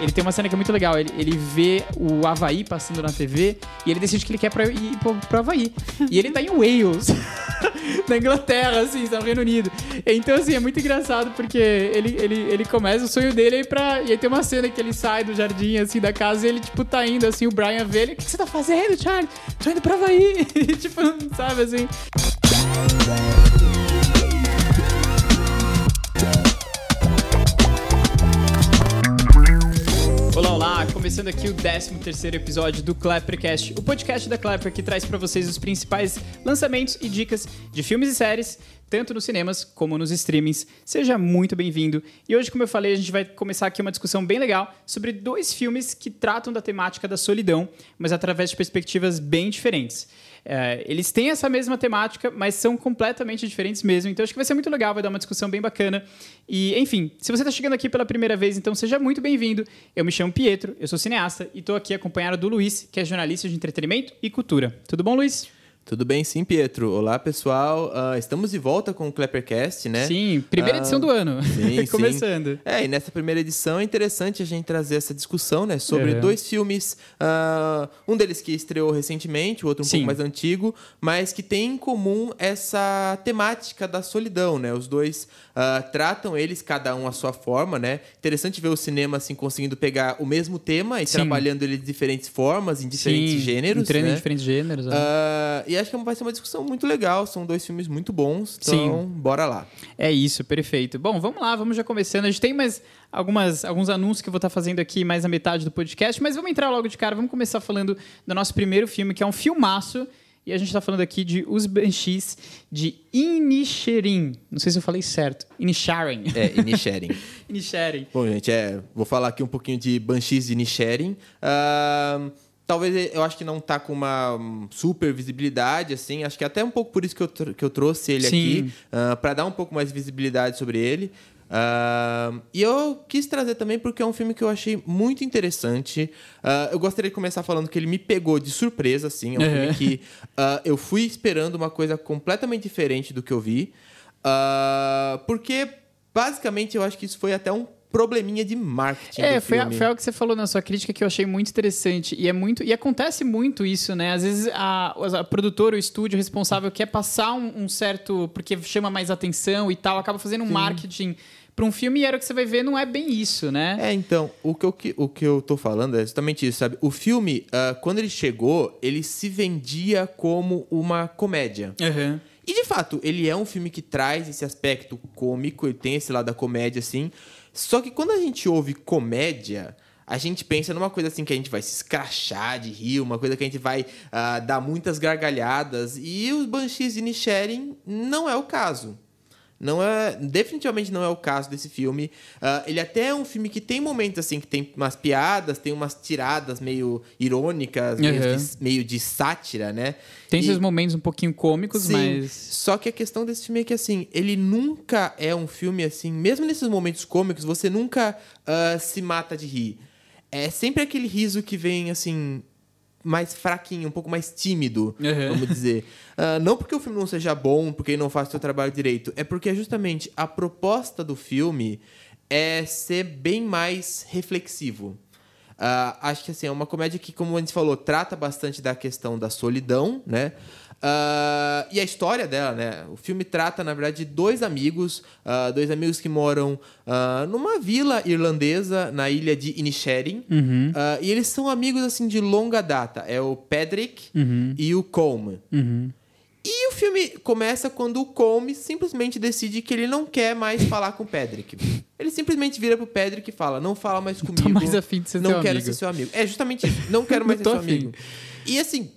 ele tem uma cena que é muito legal. Ele, ele vê o Havaí passando na TV e ele decide que ele quer pra, ir pro, pro Havaí. e ele tá em Wales, na Inglaterra, assim, tá no Reino Unido. Então, assim, é muito engraçado porque ele, ele, ele começa, o sonho dele é pra. E aí tem uma cena que ele sai do jardim, assim, da casa e ele, tipo, tá indo, assim, o Brian vê ele. O que, que você tá fazendo, Charlie? Tô indo pro Havaí. tipo, sabe, assim. Começando aqui o 13º episódio do Clappercast, o podcast da Clapper que traz para vocês os principais lançamentos e dicas de filmes e séries, tanto nos cinemas como nos streamings. Seja muito bem-vindo. E hoje, como eu falei, a gente vai começar aqui uma discussão bem legal sobre dois filmes que tratam da temática da solidão, mas através de perspectivas bem diferentes. É, eles têm essa mesma temática, mas são completamente diferentes mesmo. Então acho que vai ser muito legal, vai dar uma discussão bem bacana. E, enfim, se você está chegando aqui pela primeira vez, então seja muito bem-vindo. Eu me chamo Pietro, eu sou cineasta e estou aqui acompanhado do Luiz, que é jornalista de entretenimento e cultura. Tudo bom, Luiz? Tudo bem, sim, Pietro. Olá, pessoal. Uh, estamos de volta com o Cleppercast, né? Sim, primeira uh, edição do ano. Sim, Começando. Sim. É, e nessa primeira edição é interessante a gente trazer essa discussão, né? Sobre uhum. dois filmes. Uh, um deles que estreou recentemente, o outro um sim. pouco mais antigo, mas que tem em comum essa temática da solidão, né? Os dois tratam eles, cada um à sua forma, né? Interessante ver o cinema, assim, conseguindo pegar o mesmo tema e sim. trabalhando ele de diferentes formas, em diferentes gêneros. Entrando né? em diferentes gêneros. Né? E acho que vai ser uma discussão muito legal. São dois filmes muito bons. Então, Sim. bora lá. É isso, perfeito. Bom, vamos lá, vamos já começando. A gente tem mais algumas, alguns anúncios que eu vou estar fazendo aqui mais na metade do podcast, mas vamos entrar logo de cara. Vamos começar falando do nosso primeiro filme, que é um filmaço. E a gente está falando aqui de Os Banshees de Inisherin. Não sei se eu falei certo. Inisharin. É, Inisherin. Inisherin. Bom, gente, é, vou falar aqui um pouquinho de Banshees de Inisherin. Uh, Talvez eu acho que não tá com uma super visibilidade, assim. Acho que até um pouco por isso que eu, que eu trouxe ele Sim. aqui, uh, para dar um pouco mais de visibilidade sobre ele. Uh, e eu quis trazer também porque é um filme que eu achei muito interessante. Uh, eu gostaria de começar falando que ele me pegou de surpresa, assim. É um uhum. filme que eu fui esperando uma coisa completamente diferente do que eu vi. porque, basicamente, eu acho que isso foi até um probleminha de marketing. É, foi, a, foi algo que você falou na sua crítica que eu achei muito interessante. E é muito. E acontece muito isso, né? Às vezes a, a produtora, o estúdio responsável quer passar um, um, certo. porque chama mais atenção e tal, acaba fazendo um Sim. marketing para um filme e era o que você vai ver, não é bem isso, né? É, então, o que eu, o que eu tô falando é justamente isso, sabe? O filme, uh, quando ele chegou, ele se vendia como uma comédia. Uhum. E de fato, ele é um filme que traz esse aspecto cômico, ele tem esse lado da comédia, assim. Só que quando a gente ouve comédia, a gente pensa numa coisa assim que a gente vai se escrachar de rir, uma coisa que a gente vai uh, dar muitas gargalhadas. E os Banshees de Nisharin não é o caso. Não é, definitivamente não é o caso desse filme. Uh, ele até é um filme que tem momentos assim que tem umas piadas, tem umas tiradas meio irônicas, uhum. meio, de, meio, de, sátira, né? Tem e, esses momentos um pouquinho cômicos, sim, mas só que a questão desse filme é que assim, ele nunca é um filme assim, mesmo nesses momentos cômicos, você nunca uh, se mata de rir. É sempre aquele riso que vem assim mais fraquinho, um pouco mais tímido, uhum. vamos dizer. Uh, não porque o filme não seja bom, porque ele não faz o seu trabalho direito, é porque justamente a proposta do filme é ser bem mais reflexivo. Uh, acho que assim, é uma comédia que, como a gente falou, trata bastante da questão da solidão, né? Uh, e a história dela, né? O filme trata, na verdade, de dois amigos, uh, dois amigos que moram uh, numa vila irlandesa na ilha de Inisherin. Uhum. e eles são amigos, assim, de longa data. É o Pedrick uhum. e o Colm. Uhum. E o filme começa quando o Colm simplesmente decide que ele não quer mais falar com o Pedrick. Ele simplesmente vira pro Pedrick e fala: Não fala mais comigo. Tô mais afim de ser não quero amigo. ser seu amigo. É justamente isso. Não quero mais ser seu afim. amigo. E assim,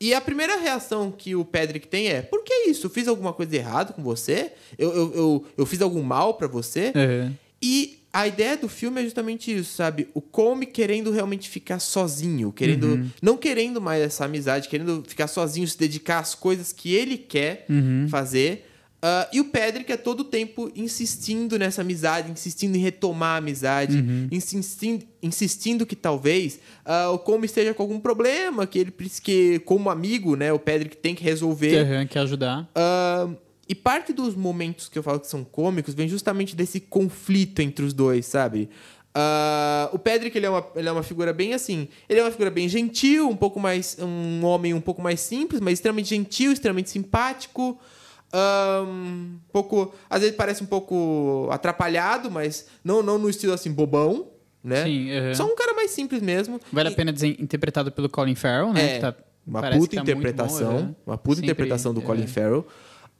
e a primeira reação que o Pedrick tem é: por que isso? Eu fiz alguma coisa errada com você? Eu, eu, eu, eu fiz algum mal para você? Uhum. E a ideia do filme é justamente isso, sabe? O Come querendo realmente ficar sozinho, querendo uhum. não querendo mais essa amizade, querendo ficar sozinho, se dedicar às coisas que ele quer uhum. fazer. Uh, e o Pedrick é todo o tempo insistindo nessa amizade, insistindo em retomar a amizade, uhum. insistindo, insistindo que talvez uh, o Como esteja com algum problema, que ele que como amigo, né, o Pedrick tem que resolver. Uhum, quer ajudar. Uh, e parte dos momentos que eu falo que são cômicos vem justamente desse conflito entre os dois, sabe? Ah, o Pedrick, ele é, uma, ele é uma figura bem assim. Ele é uma figura bem gentil, um pouco mais. Um homem um pouco mais simples, mas extremamente gentil, extremamente simpático. Um pouco. Às vezes parece um pouco atrapalhado, mas não, não no estilo assim, bobão, né? Sim, aham. Só um cara mais simples mesmo. Vale E- a pena dizer interpretado pelo Colin Farrell, né? É, tá- uma puta tá bom, interpretação. aham. uma puta Sempre, interpretação do Colin é. Farrell.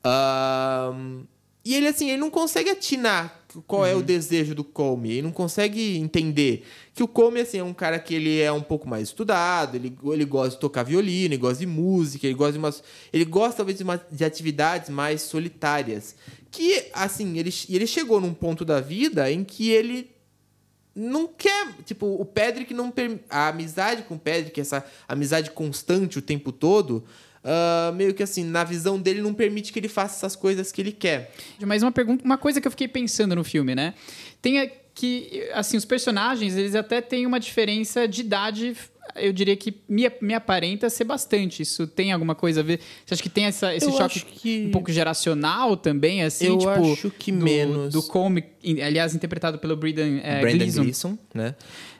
Ahn, e ele, assim, ele não consegue atinar qual Uhum. é o desejo do Comey. Ele não consegue entender que o Comey, assim, é um cara que ele é um pouco mais estudado, ele, ele gosta de tocar violino, ele gosta de música, ele gosta de umas... Ele gosta, talvez, de, uma- de atividades mais solitárias. Que, assim, ele, ele chegou num ponto da vida em que ele não quer, tipo, o Pedrick não a amizade com o Pedrick, essa amizade constante o tempo todo, ah, meio que assim, na visão dele não permite que ele faça essas coisas que ele quer. Mas uma pergunta, uma coisa que eu fiquei pensando no filme, né? Tem a- que, assim, os personagens, eles até têm uma diferença de idade, eu diria que me, me aparenta ser bastante. Isso tem alguma coisa a ver? Você acha que tem essa, esse Eu choque acho que- um pouco geracional também, assim? Eu tipo, acho que do, menos. Do Comey, aliás, interpretado pelo Brendan, é, Brandon Gleeson. Gleeson, né?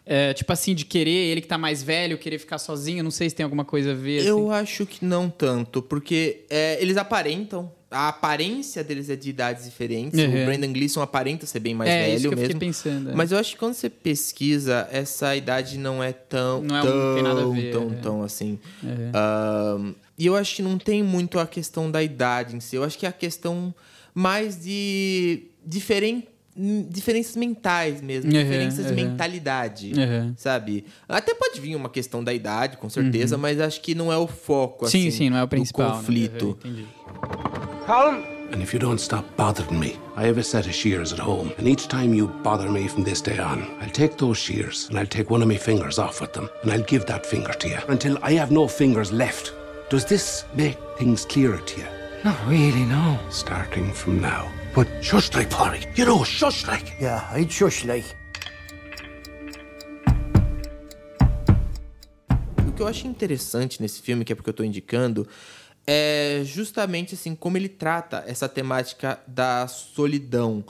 É, tipo assim, de querer, ele que tá mais velho, querer ficar sozinho, não sei se tem alguma coisa a ver, assim. Eu acho que não tanto, porque é, eles aparentam, a aparência deles é de idades diferentes. Uhum. O Brandon Gleeson aparenta ser bem mais É, velho isso que eu mesmo. pensando, é. Mas eu acho que quando você pesquisa, essa idade não é tão. Não é tão, tem nada a ver, Tão, é. tão assim. Uhum. E eu acho que não tem muito a questão da idade em si. Eu acho que é a questão mais de diferen, diferenças mentais mesmo. Uhum, diferenças de uhum. mentalidade. Uhum. Sabe? Até pode vir uma questão da idade, com certeza, mas acho que não é o foco, Sim, assim, sim, não é o do principal. né? conflito. Uhum, entendi. Colin? And if you don't stop bothering me, I have a set of shears at home, and each time you bother me from this day on, I'll take those shears and I'll take one of my fingers off with them, and I'll give that finger to you until I have no fingers left. Does this make things clearer to you? Not really, no. Starting from now. But shush like, Polly. You know, shush like. Yeah, I'd shush like. O que eu acho interessante nesse filme, que é porque eu tô indicando, é justamente assim como ele trata essa temática da solidão.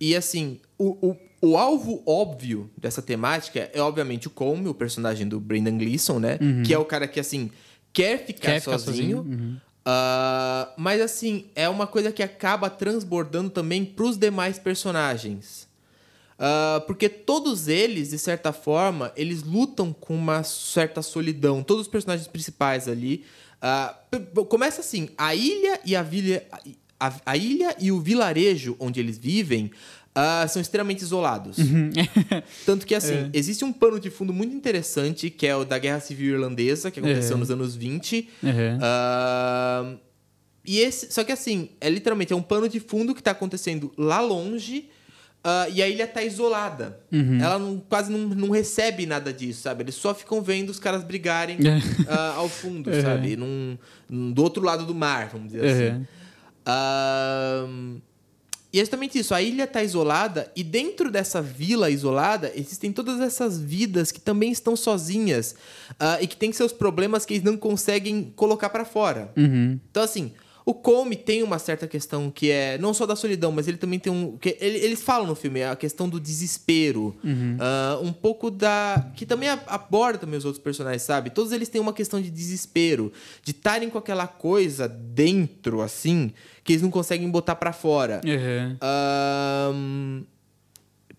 E assim, o, o, o alvo óbvio dessa temática é obviamente o Colm, o personagem do Brendan Gleeson, né? Que é o cara que assim quer ficar Quer ficar sozinho. sozinho, Ah, mas assim, é uma coisa que acaba transbordando também pros demais personagens. Ah, porque todos eles, de certa forma, eles lutam com uma certa solidão. Todos os personagens principais ali. Ah, começa assim: a ilha e a vila. A, a ilha e o vilarejo onde eles vivem ah, são extremamente isolados. Tanto que, assim, existe um pano de fundo muito interessante, que é o da Guerra Civil Irlandesa, que aconteceu É. nos anos 20. Uhum. Ah, e esse, só que assim, é literalmente é um pano de fundo que tá acontecendo lá longe. Ah, e a ilha tá isolada. Ela não- quase não, não recebe nada disso, sabe? Eles só ficam vendo os caras brigarem ah, ao fundo, Uhum. sabe? Num, num- do outro lado do mar, vamos dizer assim. Uhum. Ah, e é justamente isso, a ilha tá isolada e dentro dessa vila isolada existem todas essas vidas que também estão sozinhas e que têm seus problemas que eles não conseguem colocar pra fora. Então assim, o Come tem uma certa questão que é não só da solidão, mas ele também tem um que ele- eles falam no filme a questão do desespero, Ah, um pouco da que também aborda também os outros personagens, sabe? Todos eles têm uma questão de desespero, de estarem com aquela coisa dentro assim que eles não conseguem botar pra fora. Uhum.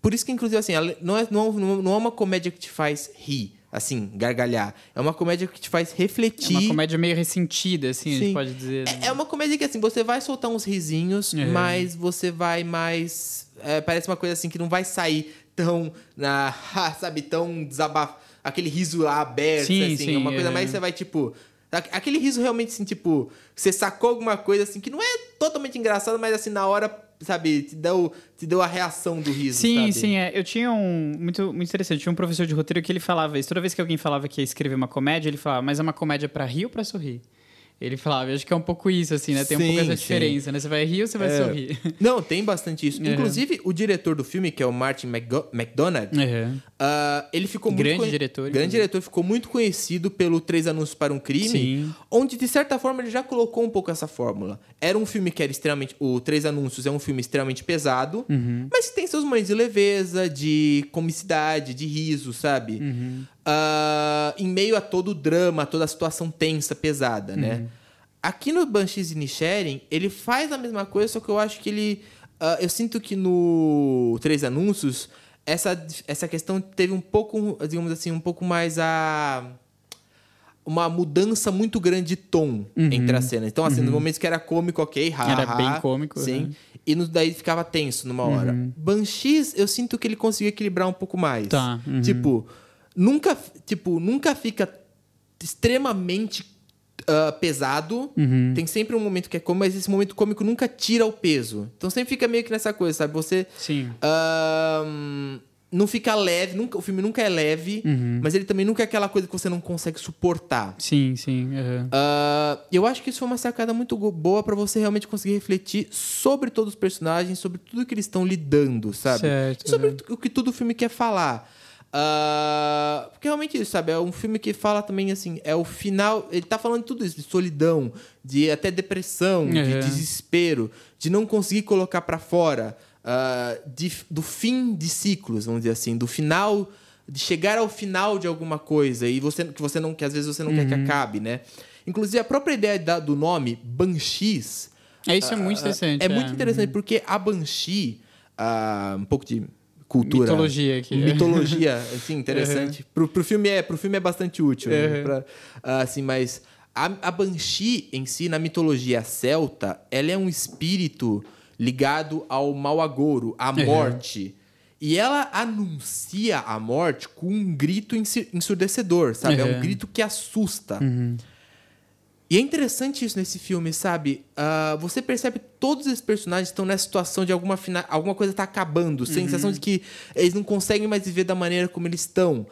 Por isso que, inclusive, assim, não é, não, é- não é uma comédia que te faz rir, assim, gargalhar. É uma comédia que te faz É refletir. uma comédia meio ressentida, assim, a gente Sim. pode dizer. né? É- É uma comédia que, assim, você vai soltar uns risinhos, É. mas você vai mais... é, parece uma coisa, assim, que não vai sair tão, na, sabe, tão desabafo. Aquele riso lá aberto, Sim, assim. sim, é uma coisa é. mais você vai, tipo... aque- Aquele riso realmente, assim, tipo... Você sacou alguma coisa, assim, que não é totalmente engraçado, mas, assim, na hora, sabe, te deu, te deu a reação do riso, Sim, sabe? sim, é. Eu tinha um. Muito, muito interessante. Tinha um professor de roteiro que ele falava isso. Toda vez que alguém falava que ia escrever uma comédia, ele falava, mas é uma comédia pra rir ou pra sorrir? Ele falava, eu acho que é um pouco isso, assim, né? Tem um Sim, pouco essa sim. diferença, né? Você vai rir ou você vai É. sorrir? Não, tem bastante isso. Uhum. Inclusive, o diretor do filme, que é o Martin McGo- McDonagh, Uhum. Ah, ele ficou muito Grande conhe- diretor, Grande inclusive. diretor, ficou muito conhecido pelo Três Anúncios para um Crime, Sim. onde de certa forma ele já colocou um pouco essa fórmula. Era um filme que era extremamente. O Três Anúncios é um filme extremamente pesado, Uhum. mas que tem seus momentos de leveza, de comicidade, de riso, sabe? Uhum. Ah, em meio a todo o drama, toda a situação tensa, pesada, Uhum. né? Aqui no Banshees Inisherin, ele faz a mesma coisa, só que eu acho que ele. ah, eu sinto que no Três Anúncios, essa, essa questão teve um pouco, digamos assim, um pouco mais a. Uma mudança muito grande de tom entre as cenas. Então, assim, nos momentos que era cômico, ok, ha, Uhum. Era ha, bem cômico, Sim. né? E nos daí ficava tenso numa hora. Banshees, eu sinto que ele conseguiu equilibrar um pouco mais. Tá, uhum. Tipo, nunca, tipo, nunca fica extremamente ah, pesado. Uhum. Tem sempre um momento que é cômico, mas esse momento cômico nunca tira o peso. Então sempre fica meio que nessa coisa, sabe? Você. Sim. ahn, não fica leve, nunca, o filme nunca é leve, Uhum. mas ele também nunca é aquela coisa que você não consegue suportar. Sim, sim. aham. Ah, eu acho que isso foi uma sacada muito boa pra você realmente conseguir refletir sobre todos os personagens, sobre tudo que eles estão lidando, sabe? Certo, sobre uhum. o que todo filme quer falar. Ah, porque realmente isso, sabe? É um filme que fala também assim, é o final. Ele tá falando de tudo isso, de solidão, de até depressão, de Uhum. desespero, de não conseguir colocar pra fora, ah, de- do fim de ciclos, vamos dizer assim, do final. De chegar ao final de alguma coisa e você que você não que às vezes você não quer que Uhum. acabe, né? Inclusive a própria ideia da- do nome Banshees É, isso é muito interessante. é muito interessante porque a Banshee, ah, um pouco de cultura. Mitologia aqui. Mitologia, assim, interessante. Pro, pro, filme é, pro filme é bastante útil. né? Pra, ah, assim, mas a, a Banshee em si, na mitologia celta, ela é um espírito ligado ao mau agouro, à morte. E ela anuncia a morte com um grito ensurdecedor, sabe? É um Uhum. grito que assusta. E é interessante isso nesse filme, sabe? Ah, você percebe que todos esses personagens estão nessa situação de alguma, fina... alguma coisa tá acabando. Sensação de que eles não conseguem mais viver da maneira como eles estão.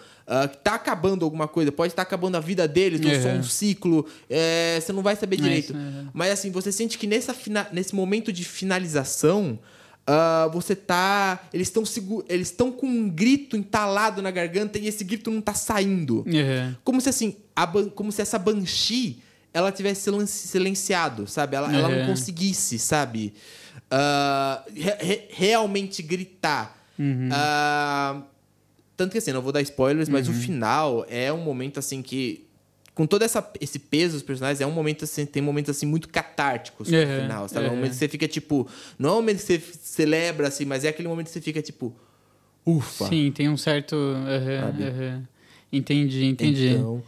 Que tá acabando alguma coisa. Pode estar acabando a vida deles, ou só Uhum. um ciclo. é, você não vai saber É direito. isso, uhum. Mas assim, você sente que nessa fina... nesse momento de finalização... ah, você tá. Eles estão eles estão com um grito entalado na garganta e esse grito não tá saindo. Aham. Como se assim, ban- como se essa Banshee ela tivesse silen- silenciado, sabe? Ela, ela não Uhum. conseguisse, sabe? Ah, re- re- realmente gritar. Ah, tanto que assim, não vou dar spoilers, mas o final é um momento assim que. Com todo essa, esse peso dos personagens, é um momento assim, tem momentos assim muito catárticos no Uhum, final, sabe? É um uhum. momento que você fica tipo. Não é um momento que você celebra, assim, mas é aquele momento que você fica tipo. Ufa! Sim, tem um certo. Entendi, entendi. Então,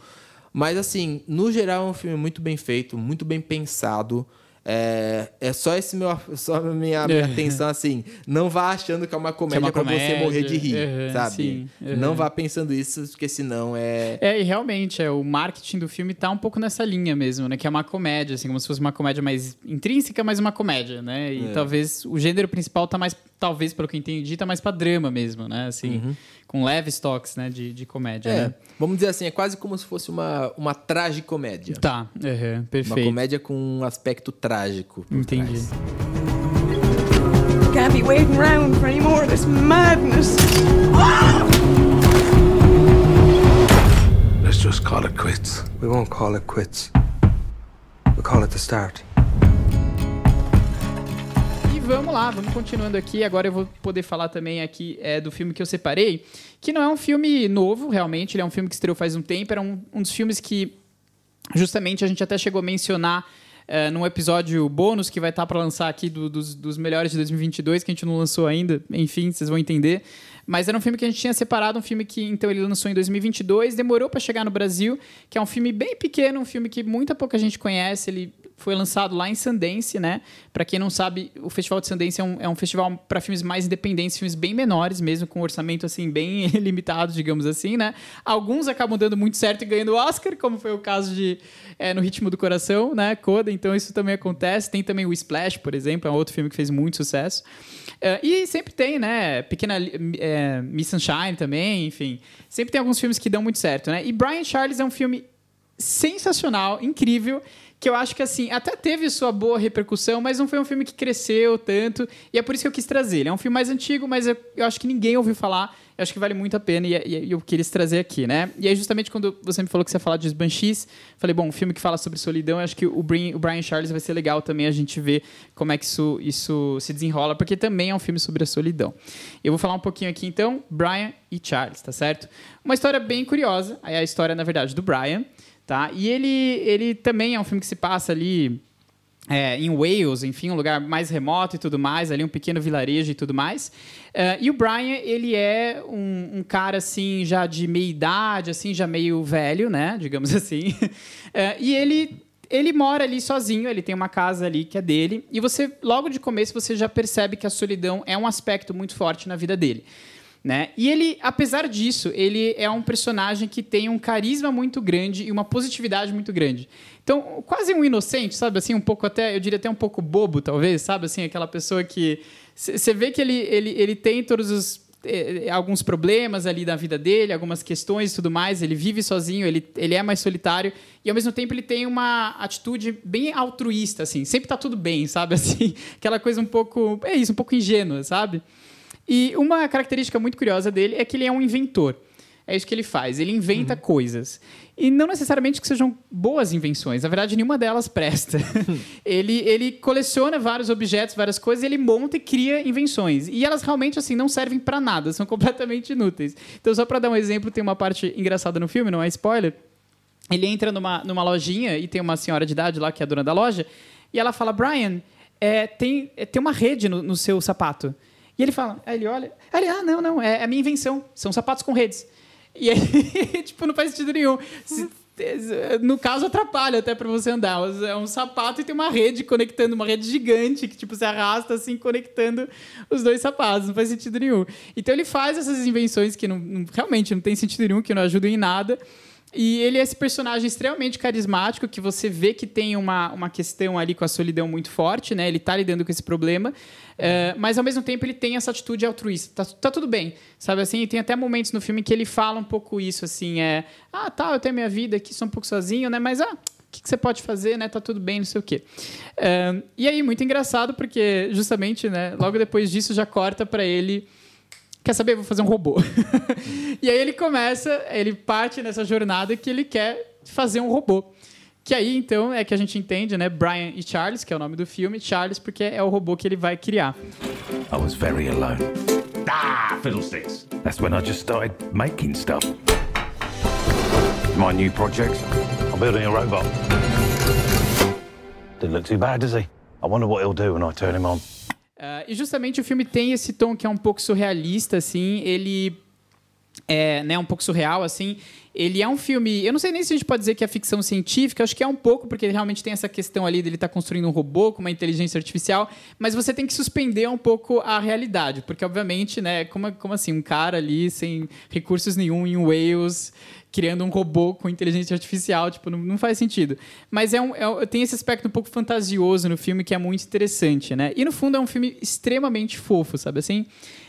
mas assim, no geral é um filme muito bem feito, muito bem pensado. É, é só esse meu, só minha, minha atenção assim. Não vá achando que é uma comédia uma pra você comédia, morrer de rir, uhum, sabe? sim, uhum. Não vá pensando isso, porque senão é. É, e realmente, é, o marketing do filme tá um pouco nessa linha mesmo, né? Que é uma comédia, assim, como se fosse uma comédia mais intrínseca, mas uma comédia, né? É. E talvez o gênero principal tá mais, talvez, pelo que eu entendi, tá mais pra drama mesmo, né? Assim, com leves toques, né? De, de comédia, Uhum. É, né? vamos dizer assim, é quase como se fosse uma, uma tragicomédia. Tá, Uma perfeito. comédia com um aspecto trágico. por Entendi. trás. Can't be waiting around for any more of this madness. Let's just call it quits. We won't call it quits. We'll call it the start. Vamos lá, vamos continuando aqui. Agora eu vou poder falar também aqui é, do filme que eu separei, que não é um filme novo, realmente. Ele é um filme que estreou faz um tempo. Era um, um dos filmes que, justamente, a gente até chegou a mencionar é, num episódio bônus que vai estar para lançar aqui do- dos, dos melhores de 2022, que a gente não lançou ainda. Enfim, vocês vão entender. Mas era um filme que a gente tinha separado, um filme que então ele lançou em 2022, demorou para chegar no Brasil, que é um filme bem pequeno, um filme que muita pouca gente conhece. Ele foi lançado lá em Sundance, né? Para quem não sabe, o Festival de Sundance é um, é um festival para filmes mais independentes, filmes bem menores mesmo, com um orçamento assim bem limitado, digamos assim, né? Alguns acabam dando muito certo e ganhando Oscar, como foi o caso de é, No Ritmo do Coração, né? Coda, então isso também acontece. Tem também o Splash, por exemplo, é um outro filme que fez muito sucesso. É, e sempre tem, né? Pequena é, Miss Sunshine também, enfim. Sempre tem alguns filmes que dão muito certo, né? E Brian Charles é um filme sensacional, incrível, que eu acho que, assim, até teve sua boa repercussão, mas não foi um filme que cresceu tanto, e é por isso que eu quis trazer. Ele é um filme mais antigo, mas eu, eu acho que ninguém ouviu falar, eu acho que vale muito a pena, e, e, eu queria trazer aqui, né? E aí, justamente quando você me falou que você ia falar de Banshees, falei, bom, um filme que fala sobre solidão, eu acho que o Brian, o Brian Charles vai ser legal também a gente ver como é que isso, isso se desenrola, porque também é um filme sobre a solidão. Eu vou falar um pouquinho aqui, então, Brian e Charles, tá certo? Uma história bem curiosa, é a história, na verdade, do Brian, Tá? E ele, ele também é um filme que se passa ali é, em Wales, enfim, um lugar mais remoto e tudo mais, ali um pequeno vilarejo e tudo mais. Uh, e o Brian, ele é um, um, cara, assim, já de meia idade, assim, já meio velho, né, digamos assim. Uh, e ele, ele mora ali sozinho, ele tem uma casa ali que é dele. E você, logo de começo, você já percebe que a solidão é um aspecto muito forte na vida dele. Né? E ele, apesar disso, ele é um personagem que tem um carisma muito grande e uma positividade muito grande. Então, quase um inocente, sabe? Assim, um pouco até, eu diria até um pouco bobo, talvez, sabe? Assim, aquela pessoa que você vê que ele, ele, ele tem todos os eh, alguns problemas ali da vida dele, algumas questões e tudo mais. Ele vive sozinho, ele, ele é mais solitário e ao mesmo tempo ele tem uma atitude bem altruísta, assim. Sempre tá tudo bem, sabe? Assim, aquela coisa um pouco, é isso, um pouco ingênua, sabe? E uma característica muito curiosa dele é que ele é um inventor. É isso que ele faz. Ele inventa uhum. coisas. E não necessariamente que sejam boas invenções. Na verdade, nenhuma delas presta. ele, ele coleciona vários objetos, várias coisas, ele monta e cria invenções. E elas realmente assim não servem para nada, são completamente inúteis. Então, só para dar um exemplo, tem uma parte engraçada no filme, não é spoiler. Ele entra numa, numa lojinha e tem uma senhora de idade lá que é a dona da loja, e ela fala: Brian, é, tem, é, tem uma rede no, no seu sapato. E ele fala, aí ele olha, aí ele, ah, não, não, é a minha invenção, são sapatos com redes. E aí, tipo, não faz sentido nenhum. Se, no caso, atrapalha até para você andar. É um sapato e tem uma rede conectando, uma rede gigante que, tipo, se arrasta assim, conectando os dois sapatos. Não faz sentido nenhum. Então ele faz essas invenções que não, não, realmente não tem sentido nenhum, que não ajudam em nada. E ele é esse personagem extremamente carismático, que você vê que tem uma, uma questão ali com a solidão muito forte, né? Ele tá lidando com esse problema. Uh, mas ao mesmo tempo ele tem essa atitude altruísta. Tá, tá, tudo bem, sabe assim? E tem até momentos no filme que ele fala um pouco isso, assim, é... Ah, tá, eu tenho minha vida aqui, sou um pouco sozinho, né? Mas, ah, o que, que, você pode fazer, né? Tá tudo bem, não sei o quê. Uh, e aí, muito engraçado, porque justamente, né? Logo depois disso, já corta para ele quer saber, vou fazer um robô. e aí ele começa, ele parte nessa jornada que ele quer fazer um robô. Que aí, então, é que a gente entende, né? Brian e Charles, que é o nome do filme. Charles, porque é o robô que ele vai criar. I was very alone. Ah, fiddlesticks. That's when I just started making stuff. My new project, I'm building a robot. Didn't look too bad, does he? I wonder what he'll do when I turn him on. Uh, e justamente o filme tem esse tom que é um pouco surrealista, assim. Ele é né, um pouco surreal, assim. Ele é um filme. Eu não sei nem se a gente pode dizer que é ficção científica, acho que é um pouco, porque ele realmente tem essa questão ali dele estar tá construindo um robô com uma inteligência artificial, mas você tem que suspender um pouco a realidade, porque, obviamente, né, como, como assim, um cara ali sem recursos nenhum em Wales criando um robô com inteligência artificial, tipo, não, não faz sentido. Mas é um, é, tem esse aspecto um pouco fantasioso no filme que é muito interessante, né? E no fundo é um filme extremamente fofo, sabe assim?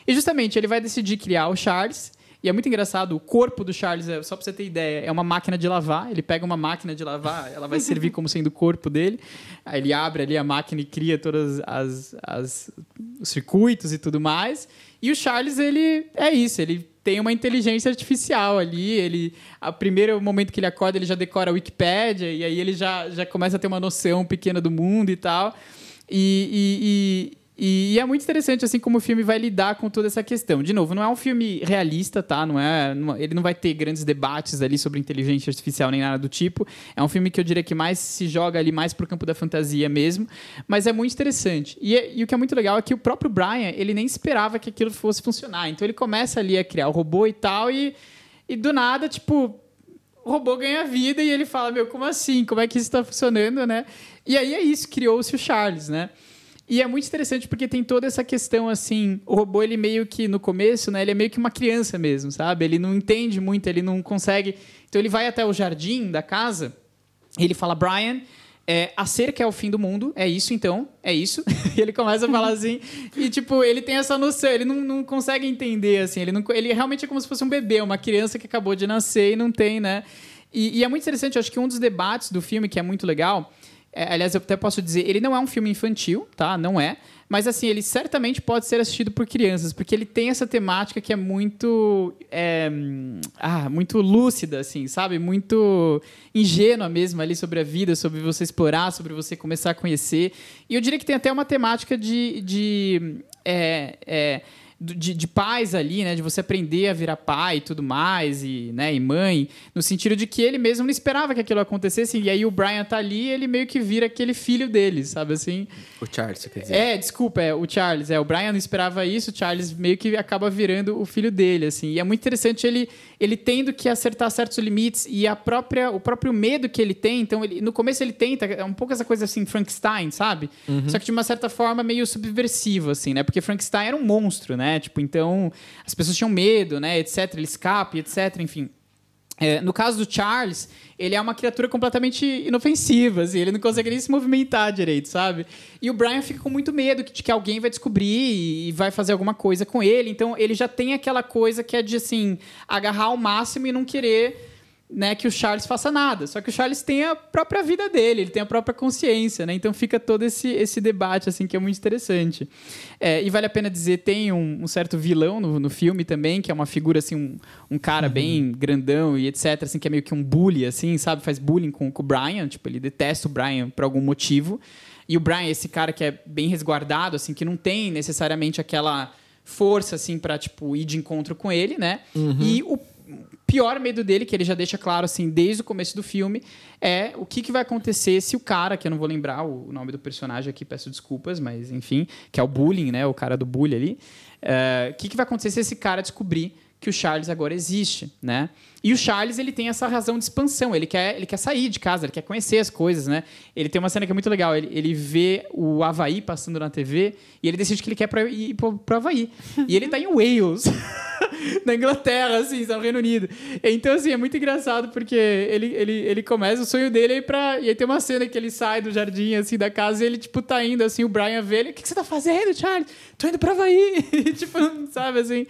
E justamente ele vai decidir criar o Charles. E é muito engraçado, o corpo do Charles, é, só pra você ter ideia, é uma máquina de lavar. Ele pega uma máquina de lavar, ela vai servir como sendo o corpo dele. Aí ele abre ali a máquina e cria todos as, as, os circuitos e tudo mais. E o Charles, ele é isso, ele tem uma inteligência artificial ali. Ele, a primeiro momento que ele acorda, ele já decora a Wikipédia e aí ele já, já começa a ter uma noção pequena do mundo e tal. E, e, e, é muito interessante assim como o filme vai lidar com toda essa questão. De novo, não é um filme realista, tá? Não é, não, ele não vai ter grandes debates ali sobre inteligência artificial nem nada do tipo. É um filme que eu diria que mais se joga ali mais pro campo da fantasia mesmo, mas é muito interessante. E, e o que é muito legal é que o próprio Brian, ele nem esperava que aquilo fosse funcionar. Então ele começa ali a criar o robô e tal e, e do nada, tipo, o robô ganha vida e ele fala: "Meu, como assim? Como é que isso está funcionando, né?" E aí é isso, criou-se o Charles, né? E é muito interessante porque tem toda essa questão assim, o robô ele meio que no começo, né, ele é meio que uma criança mesmo, sabe? Ele não entende muito, ele não consegue. Então ele vai até o jardim da casa, ele fala: "Brian, é, a cerca é o fim do mundo, é isso então, é isso. e ele começa a falar assim, e tipo, ele tem essa noção, ele não, não consegue entender, assim, ele, não, ele realmente é como se fosse um bebê, uma criança que acabou de nascer e não tem, né? E, e é muito interessante, acho que um dos debates do filme que é muito legal É, aliás, eu até posso dizer, ele não é um filme infantil, tá? Não é. Mas assim, ele certamente pode ser assistido por crianças, porque ele tem essa temática que é muito. É, ah, muito lúcida, assim, sabe? Muito ingênua mesmo ali sobre a vida, sobre você explorar, sobre você começar a conhecer. E eu diria que tem até uma temática de. de é, é, de, de, pais ali, né? De você aprender a virar pai e tudo mais, e, né, e mãe, no sentido de que ele mesmo não esperava que aquilo acontecesse, e aí o Brian tá ali e ele meio que vira aquele filho dele, sabe assim? O Charles, quer dizer? É, desculpa, é, o Charles, é, o Brian não esperava isso, o Charles meio que acaba virando o filho dele, assim. E é muito interessante ele, ele tendo que acertar certos limites e a própria, o próprio medo que ele tem, então ele, no começo ele tenta, é um pouco essa coisa assim, Frankenstein, sabe? Uhum. Só que de uma certa forma meio subversivo, assim, né? Porque Frankenstein era um monstro, né? Tipo, então as pessoas tinham medo, né, etc. Ele escapa, etc. Enfim. É, no caso do Charles, ele é uma criatura completamente inofensiva, assim, ele não consegue nem se movimentar direito, sabe? E o Brian fica com muito medo de que alguém vai descobrir e vai fazer alguma coisa com ele. Então ele já tem aquela coisa que é de assim, agarrar ao máximo e não querer né, que o Charles faça nada. Só que o Charles tem a própria vida dele, ele tem a própria consciência, né? Então fica todo esse, esse debate, assim, que é muito interessante. É, e vale a pena dizer, tem um, um certo vilão no, no, filme também, que é uma figura, assim, um, um cara uhum. bem grandão e etc, assim, que é meio que um bully, assim, sabe? Faz bullying com, com o Brian, tipo, ele detesta o Brian por algum motivo. E o Brian, esse cara que é bem resguardado, assim, que não tem necessariamente aquela força, assim, pra, tipo, ir de encontro com ele, né? Uhum. E o pior medo dele, que ele já deixa claro assim desde o começo do filme, é o que, que vai acontecer se o cara, que eu não vou lembrar o nome do personagem aqui, peço desculpas, mas enfim, que é o bullying, né? O cara do bullying ali. É, o que, que vai acontecer se esse cara descobrir que o Charles agora existe, né? E o Charles, ele tem essa razão de expansão, ele quer, ele quer sair de casa, ele quer conhecer as coisas, né? Ele tem uma cena que é muito legal, ele, ele vê o Havaí passando na TV e ele decide que ele quer pra, ir pro, pro Havaí. e ele tá em Wales, na Inglaterra, assim, no Reino Unido. Então, assim, é muito engraçado porque ele, ele, ele começa, o sonho dele é ir pra... E aí tem uma cena que ele sai do jardim, assim, da casa e ele, tipo, tá indo, assim, o Brian vê ele, o que, que você tá fazendo, Charles? Tô indo pro Havaí. tipo, sabe, assim...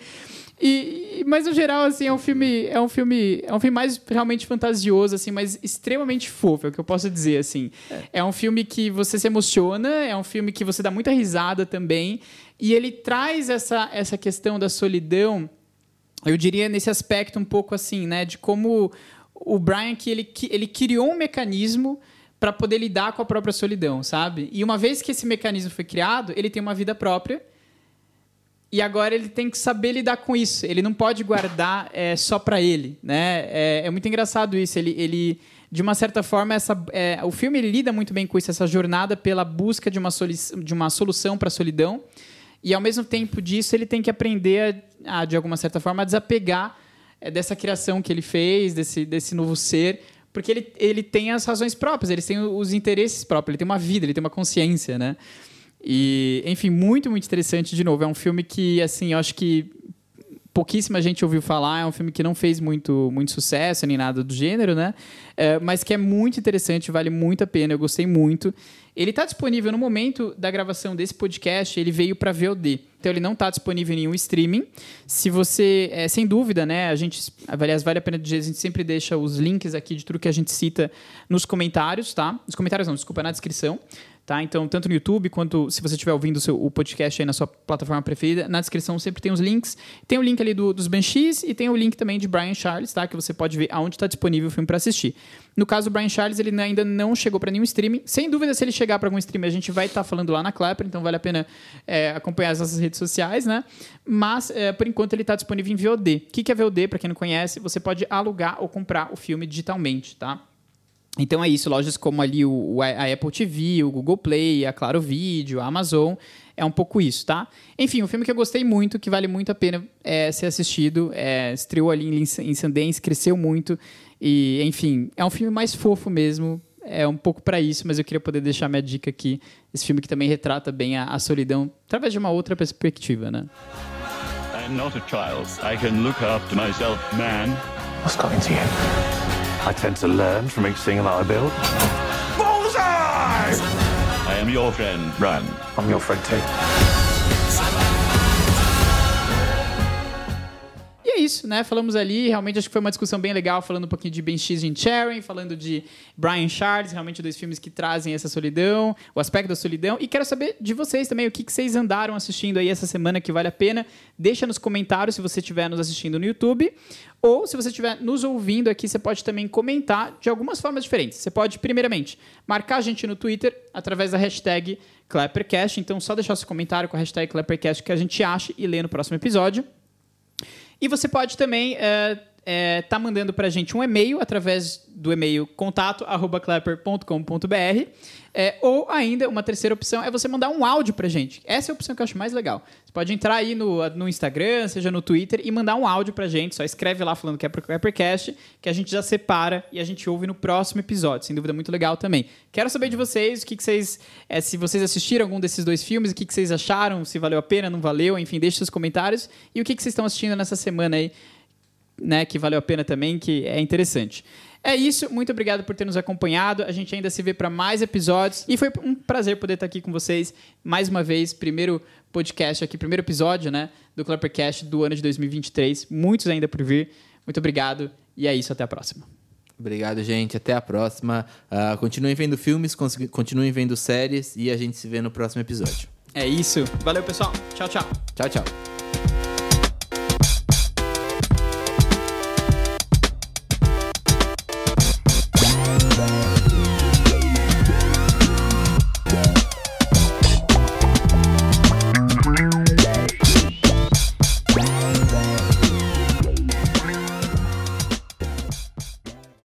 E, mas no geral, assim, é um filme. É um filme. É um filme mais realmente fantasioso, assim, mas extremamente fofo, é o que eu posso dizer, assim. É. é um filme que você se emociona, é um filme que você dá muita risada também. E ele traz essa, essa questão da solidão, eu diria, nesse aspecto um pouco assim, né? De como o Brian que ele, ele criou um mecanismo para poder lidar com a própria solidão, sabe? E uma vez que esse mecanismo foi criado, ele tem uma vida própria e agora ele tem que saber lidar com isso. Ele não pode guardar é, só para ele, né? É, é, muito engraçado isso. Ele, ele de uma certa forma, essa, é, o filme lida muito bem com isso, essa jornada pela busca de uma, de uma solução para a solidão. E ao mesmo tempo disso, ele tem que aprender, a, a de alguma certa forma, a desapegar é, dessa criação que ele fez, desse, desse novo ser, porque ele, ele tem as razões próprias, ele tem os interesses próprios, ele tem uma vida, ele tem uma consciência, né? E, enfim, muito, muito interessante. De novo, é um filme que, assim, eu acho que pouquíssima gente ouviu falar. É um filme que não fez muito, muito sucesso nem nada do gênero, né? É, mas que é muito interessante, vale muito a pena. Eu gostei muito. Ele está disponível no momento da gravação desse podcast, ele veio para VOD. Então ele não está disponível em nenhum streaming. Se você, é, sem dúvida, né, a gente, aliás, vale a pena dizer, a gente sempre deixa os links aqui de tudo que a gente cita nos comentários, tá? Nos comentários não, desculpa, na descrição. Tá? Então, tanto no YouTube quanto se você estiver ouvindo o, seu, o podcast aí na sua plataforma preferida, na descrição sempre tem os links. Tem o link ali do, dos Banshees e tem o link também de Brian Charles, tá? Que você pode ver aonde está disponível o filme para assistir. No caso do Brian Charles, ele ainda não chegou para nenhum streaming. Sem dúvida, se ele chegar para algum streaming, a gente vai estar tá falando lá na Clapper, então vale a pena é, acompanhar as nossas redes sociais, né? Mas, é, por enquanto, ele está disponível em VOD. O que, que é VOD? Para quem não conhece, você pode alugar ou comprar o filme digitalmente, tá? Então é isso, lojas como ali o, a Apple TV, o Google Play, a Claro Video, a Amazon, é um pouco isso, tá? Enfim, um filme que eu gostei muito, que vale muito a pena é, ser assistido, é, estreou ali em, em Sundance, cresceu muito, e enfim, é um filme mais fofo mesmo, é um pouco para isso, mas eu queria poder deixar minha dica aqui, esse filme que também retrata bem a, a solidão, através de uma outra perspectiva, né? I'm not a child. I can look after myself, man. What's into you? I tend to learn from each thing that I build. Bullseye! I am your friend, Run. I'm your friend too. Isso, né? Falamos ali, realmente acho que foi uma discussão bem legal, falando um pouquinho de Ben X e Sharon, falando de Brian Charles, realmente dois filmes que trazem essa solidão, o aspecto da solidão. E quero saber de vocês também, o que, que vocês andaram assistindo aí essa semana que vale a pena. Deixa nos comentários se você estiver nos assistindo no YouTube. Ou se você estiver nos ouvindo aqui, você pode também comentar de algumas formas diferentes. Você pode, primeiramente, marcar a gente no Twitter através da hashtag Clappercast. Então, só deixar seu comentário com a hashtag Clappercast que a gente acha e lê no próximo episódio. E você pode também é, é, tá mandando para a gente um e-mail através do e-mail contato@clapper.com.br é, ou ainda uma terceira opção é você mandar um áudio para a gente. Essa é a opção que eu acho mais legal. Você pode entrar aí no, no Instagram, seja no Twitter e mandar um áudio para a gente. Só escreve lá falando que é pro Clappercast, que a gente já separa e a gente ouve no próximo episódio. Sem dúvida, muito legal também. Quero saber de vocês o que, que vocês, é, se vocês assistiram algum desses dois filmes, o que, que vocês acharam, se valeu a pena, não valeu, enfim, deixe seus comentários e o que, que vocês estão assistindo nessa semana aí né, que valeu a pena também, que é interessante. É isso, muito obrigado por ter nos acompanhado. A gente ainda se vê para mais episódios e foi um prazer poder estar aqui com vocês mais uma vez. Primeiro podcast aqui, primeiro episódio, né, do Clappercast do ano de 2023. Muitos ainda por vir. Muito obrigado e é isso, até a próxima. Obrigado, gente. Até a próxima. Uh, continuem vendo filmes, continuem vendo séries e a gente se vê no próximo episódio. É isso. Valeu, pessoal. Tchau, tchau. Tchau, tchau.